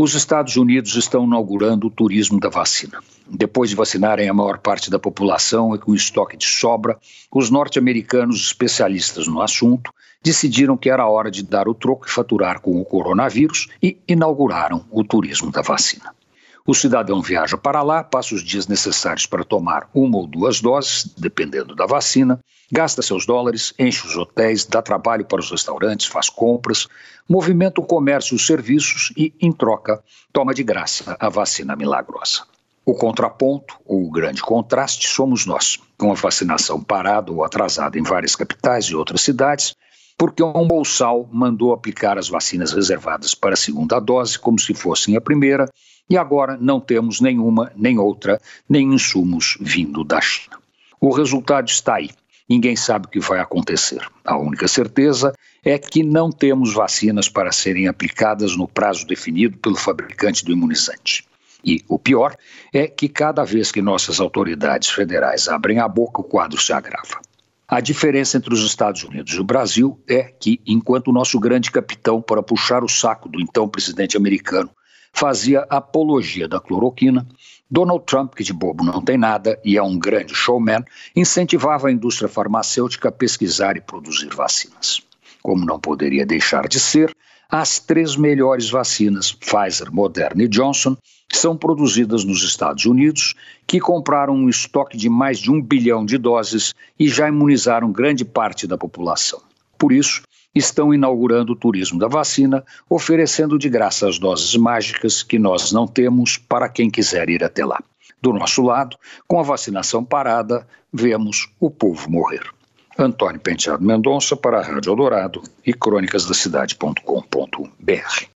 Os Estados Unidos estão inaugurando o turismo da vacina. Depois de vacinarem a maior parte da população e com estoque de sobra, os norte-americanos especialistas no assunto decidiram que era hora de dar o troco e faturar com o coronavírus e inauguraram o turismo da vacina. O cidadão viaja para lá, passa os dias necessários para tomar uma ou duas doses, dependendo da vacina, gasta seus dólares, enche os hotéis, dá trabalho para os restaurantes, faz compras, movimenta o comércio e os serviços e, em troca, toma de graça a vacina milagrosa. O contraponto, ou o grande contraste, somos nós, com a vacinação parada ou atrasada em várias capitais e outras cidades, porque um bolsal mandou aplicar as vacinas reservadas para a segunda dose como se fossem a primeira e agora não temos nenhuma, nem outra, nem insumos vindo da China. O resultado está aí. Ninguém sabe o que vai acontecer. A única certeza é que não temos vacinas para serem aplicadas no prazo definido pelo fabricante do imunizante. E o pior é que cada vez que nossas autoridades federais abrem a boca, o quadro se agrava. A diferença entre os Estados Unidos e o Brasil é que, enquanto o nosso grande capitão, para puxar o saco do então presidente americano, fazia apologia da cloroquina, Donald Trump, que de bobo não tem nada e é um grande showman, incentivava a indústria farmacêutica a pesquisar e produzir vacinas. Como não poderia deixar de ser, as três melhores vacinas, Pfizer, Moderna e Johnson, são produzidas nos Estados Unidos, que compraram um estoque de mais de um bilhão de doses e já imunizaram grande parte da população. Por isso, estão inaugurando o turismo da vacina, oferecendo de graça as doses mágicas que nós não temos para quem quiser ir até lá. Do nosso lado, com a vacinação parada, vemos o povo morrer. Antônio Penteado Mendonça para a Rádio Eldorado e crônicasdacidade.com.br.